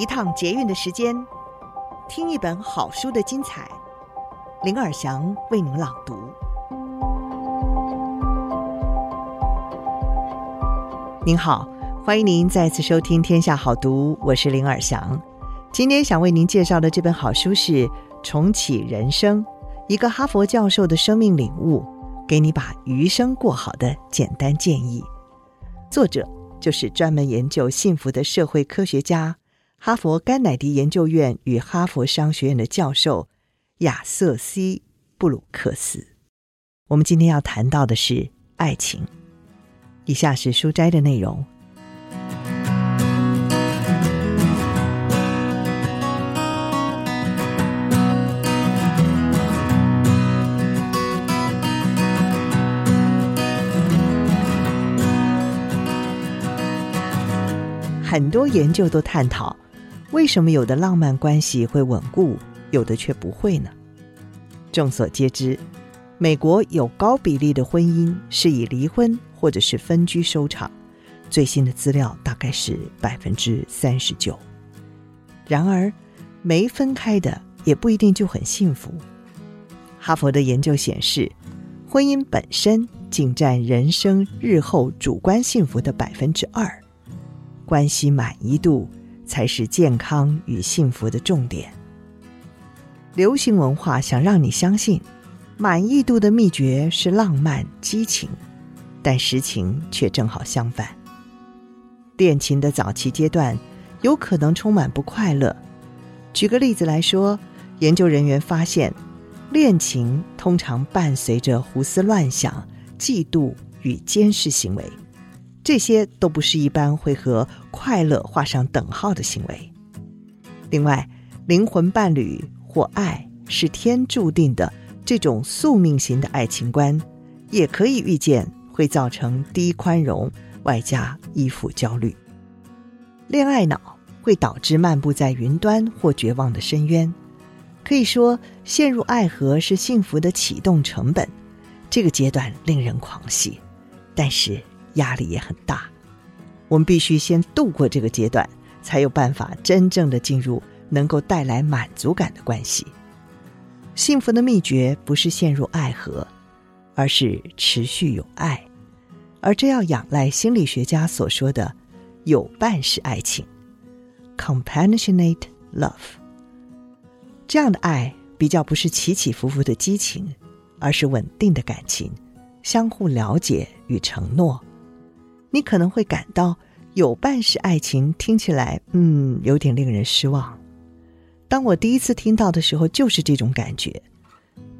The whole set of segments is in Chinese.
一趟捷运的时间，听一本好书的精彩。林尔祥为您朗读。您好，欢迎您再次收听《天下好读》，我是林尔祥。今天想为您介绍的这本好书是《重启人生》，一个哈佛教授的生命领悟，给你把余生过好的简单建议。作者就是专门研究幸福的社会科学家。哈佛甘乃迪研究院与哈佛商学院的教授亚瑟 ·C· 布鲁克斯。我们今天要谈到的是爱情。以下是书摘的内容。很多研究都探讨。为什么有的浪漫关系会稳固，有的却不会呢？众所皆知，美国有高比例的婚姻是以离婚或者是分居收场，最新的资料大概是百分之三十九。然而，没分开的也不一定就很幸福。哈佛的研究显示，婚姻本身仅占人生日后主观幸福的百分之二，关系满意度，才是健康与幸福的重点。流行文化想让你相信，满意度的秘诀是浪漫激情，但实情却正好相反。恋情的早期阶段有可能充满不快乐。举个例子来说，研究人员发现，恋情通常伴随着胡思乱想、嫉妒与监视行为。这些都不是一般会和快乐画上等号的行为。另外，灵魂伴侣或爱是天注定的这种宿命型的爱情观，也可以预见会造成低宽容外加依附焦虑。恋爱脑会导致漫步在云端或绝望的深渊。可以说，陷入爱河是幸福的启动成本。这个阶段令人狂喜，但是。压力也很大，我们必须先度过这个阶段，才有办法真正的进入能够带来满足感的关系。幸福的秘诀不是陷入爱河，而是持续有爱，而这要仰赖心理学家所说的有伴式爱情 （companionate love）。这样的爱比较不是起起伏伏的激情，而是稳定的感情，相互了解与承诺。你可能会感到有半是爱情听起来，嗯，有点令人失望。当我第一次听到的时候，就是这种感觉。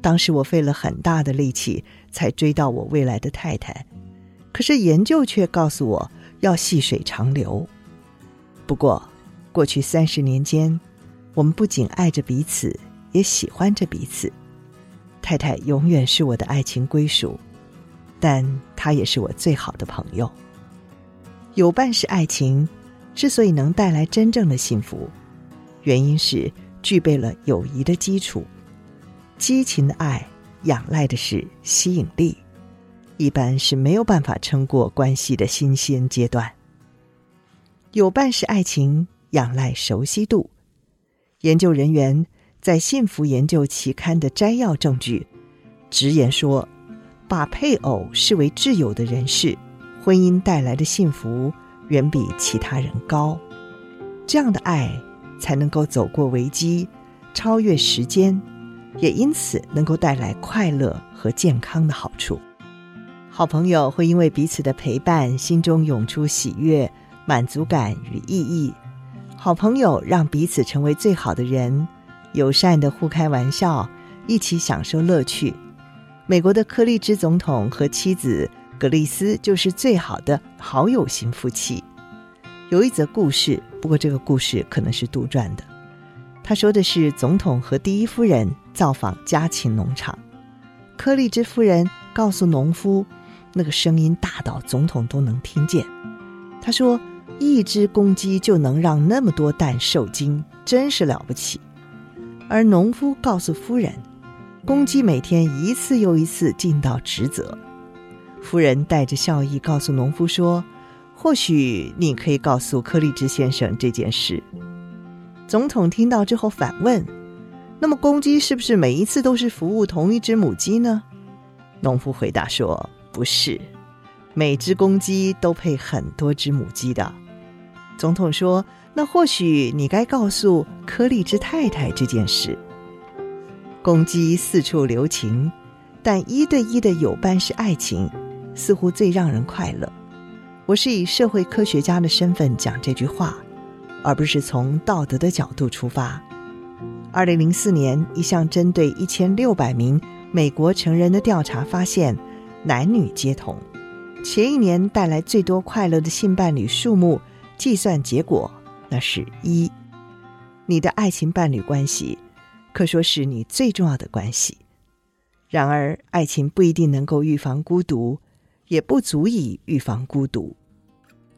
当时我费了很大的力气才追到我未来的太太，可是研究却告诉我要细水长流。不过，过去三十年间，我们不仅爱着彼此，也喜欢着彼此。太太永远是我的爱情归属，但她也是我最好的朋友。有伴式爱情之所以能带来真正的幸福，原因是具备了友谊的基础。激情的爱仰赖的是吸引力，一般是没有办法撑过关系的新鲜阶段。有伴式爱情仰赖熟悉度。研究人员在《幸福研究》期刊的摘要证据，直言说，把配偶视为挚友的人士。婚姻带来的幸福远比其他人高，这样的爱才能够走过危机，超越时间，也因此能够带来快乐和健康的好处。好朋友会因为彼此的陪伴，心中涌出喜悦、满足感与意义。好朋友让彼此成为最好的人，友善的互开玩笑，一起享受乐趣。美国的柯立芝总统和妻子。格丽斯就是最好的好友型夫妻。有一则故事，不过这个故事可能是杜撰的。他说的是总统和第一夫人造访家禽农场，柯立芝夫人告诉农夫，那个声音大到总统都能听见。他说：“一只公鸡就能让那么多蛋受精，真是了不起。”而农夫告诉夫人，公鸡每天一次又一次尽到职责。夫人带着笑意告诉农夫说：“或许你可以告诉柯立芝先生这件事。”总统听到之后反问：“那么公鸡是不是每一次都是服务同一只母鸡呢？”农夫回答说：“不是，每只公鸡都配很多只母鸡的。”总统说：“那或许你该告诉柯立芝太太这件事。公鸡四处留情，但一对一的友伴是爱情，似乎最让人快乐。”我是以社会科学家的身份讲这句话，而不是从道德的角度出发。二零零四年，一项针对一千六百名美国成人的调查发现，男女皆同。前一年带来最多快乐的性伴侣数目，计算结果那是一。你的爱情伴侣关系，可说是你最重要的关系。然而，爱情不一定能够预防孤独。也不足以预防孤独。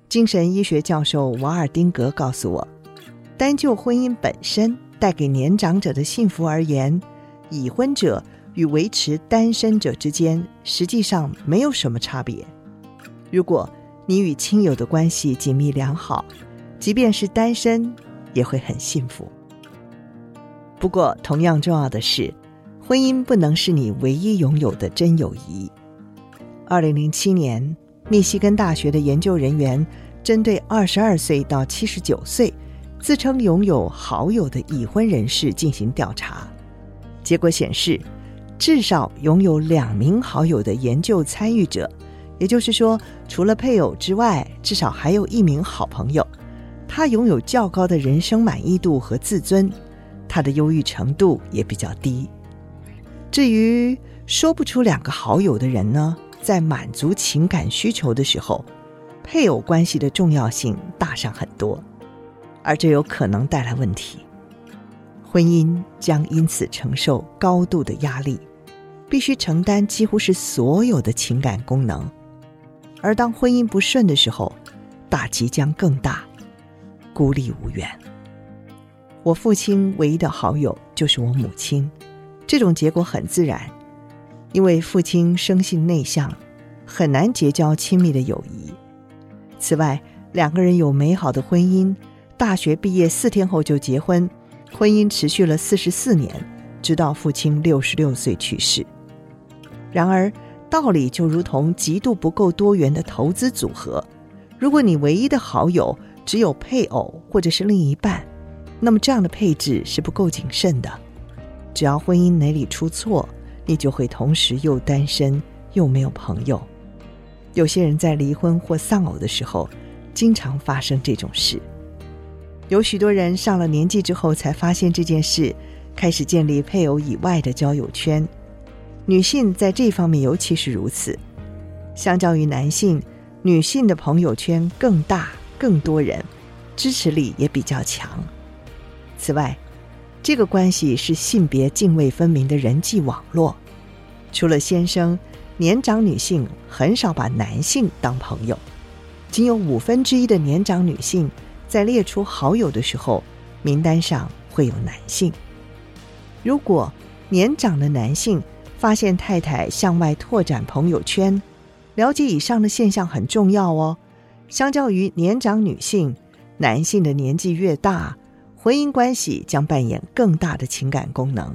精神医学教授瓦尔丁格告诉我，单就婚姻本身带给年长者的幸福而言，已婚者与维持单身者之间实际上没有什么差别。如果你与亲友的关系紧密良好，即便是单身也会很幸福。不过，同样重要的是，婚姻不能是你唯一拥有的真友谊。二零零七年，密西根大学的研究人员针对二十二岁到七十九岁自称拥有好友的已婚人士进行调查，结果显示，至少拥有两名好友的研究参与者，也就是说，除了配偶之外，至少还有一名好朋友，他拥有较高的人生满意度和自尊，他的忧郁程度也比较低。至于说不出两个好友的人呢？在满足情感需求的时候，配偶关系的重要性大上很多，而这有可能带来问题。婚姻将因此承受高度的压力，必须承担几乎是所有的情感功能。而当婚姻不顺的时候，打击将更大，孤立无援。我父亲唯一的好友就是我母亲，这种结果很自然。因为父亲生性内向，很难结交亲密的友谊。此外，两个人有美好的婚姻，大学毕业四天后就结婚，婚姻持续了四十四年，直到父亲六十六岁去世。然而，道理就如同极度不够多元的投资组合，如果你唯一的好友只有配偶或者是另一半，那么这样的配置是不够谨慎的。只要婚姻哪里出错，你就会同时又单身又没有朋友。有些人在离婚或丧偶的时候，经常发生这种事。有许多人上了年纪之后才发现这件事，开始建立配偶以外的交友圈。女性在这方面尤其是如此。相较于男性，女性的朋友圈更大、更多人，支持力也比较强。此外，这个关系是性别泾渭分明的人际网络，除了先生，年长女性很少把男性当朋友，仅有五分之一的年长女性在列出好友的时候，名单上会有男性。如果年长的男性发现太太向外拓展朋友圈，了解以上的现象很重要哦。相较于年长女性，男性的年纪越大，婚姻关系将扮演更大的情感功能，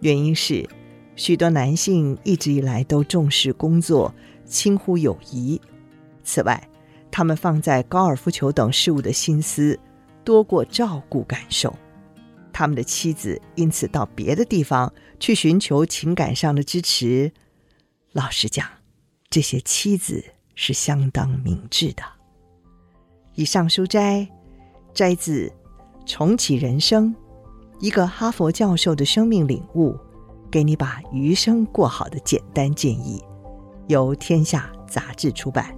原因是许多男性一直以来都重视工作，轻忽友谊。此外，他们放在高尔夫球等事物的心思多过照顾感受。他们的妻子因此到别的地方去寻求情感上的支持。老实讲，这些妻子是相当明智的。以上书摘摘自。重启人生，一个哈佛教授的生命领悟，给你把余生过好的简单建议，由天下杂志出版。